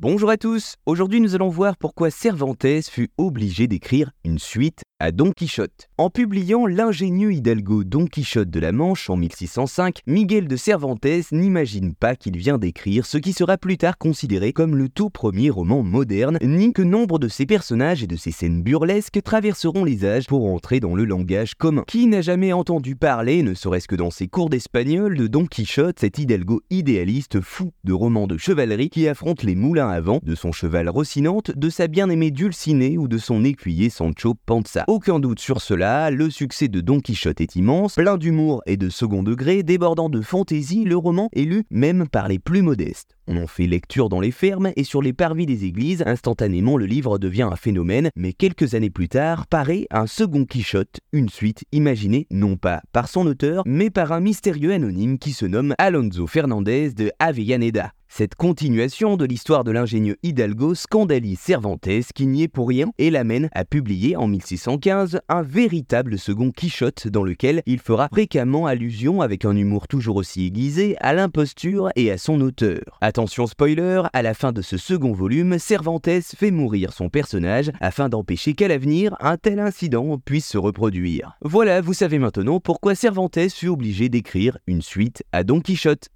Bonjour à tous, aujourd'hui nous allons voir pourquoi Cervantes fut obligé d'écrire une suite à Don Quichotte. En publiant l'ingénieux Hidalgo Don Quichotte de la Manche en 1605, Miguel de Cervantes n'imagine pas qu'il vient d'écrire ce qui sera plus tard considéré comme le tout premier roman moderne, ni que nombre de ses personnages et de ses scènes burlesques traverseront les âges pour entrer dans le langage commun. Qui n'a jamais entendu parler, ne serait-ce que dans ses cours d'espagnol, de Don Quichotte, cet Hidalgo idéaliste fou de romans de chevalerie qui affronte les moulins avant, de son cheval Rocinante, de sa bien-aimée Dulcinée ou de son écuyer Sancho Panza. Aucun doute sur cela, le succès de Don Quichotte est immense, plein d'humour et de second degré, débordant de fantaisie, le roman est lu même par les plus modestes. On en fait lecture dans les fermes et sur les parvis des églises, instantanément le livre devient un phénomène, mais quelques années plus tard paraît un second Quichotte, une suite imaginée non pas par son auteur, mais par un mystérieux anonyme qui se nomme Alonso Fernandez de Avellaneda. Cette continuation de l'histoire de l'ingénieux Hidalgo scandalise Cervantes qui n'y est pour rien et l'amène à publier en 1615 un véritable second Quichotte dans lequel il fera fréquemment allusion avec un humour toujours aussi aiguisé à l'imposture et à son auteur. Attention spoiler, à la fin de ce second volume, Cervantes fait mourir son personnage afin d'empêcher qu'à l'avenir un tel incident puisse se reproduire. Voilà, vous savez maintenant pourquoi Cervantes fut obligé d'écrire une suite à Don Quichotte.